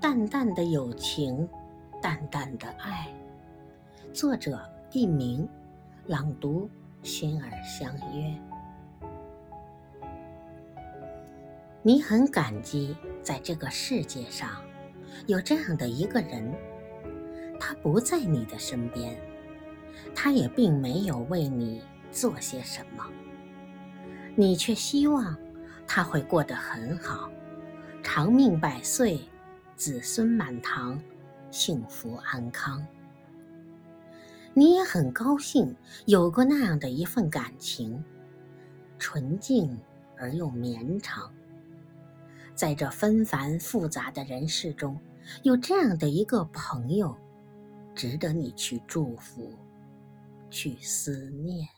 淡淡的友情，淡淡的爱。作者佚名，朗读心儿相约。你很感激，在这个世界上有这样的一个人，他不在你的身边，他也并没有为你做些什么，你却希望他会过得很好，长命百岁。子孙满堂，幸福安康。你也很高兴有过那样的一份感情，纯净而又绵长。在这纷繁复杂的人世中，有这样的一个朋友，值得你去祝福，去思念。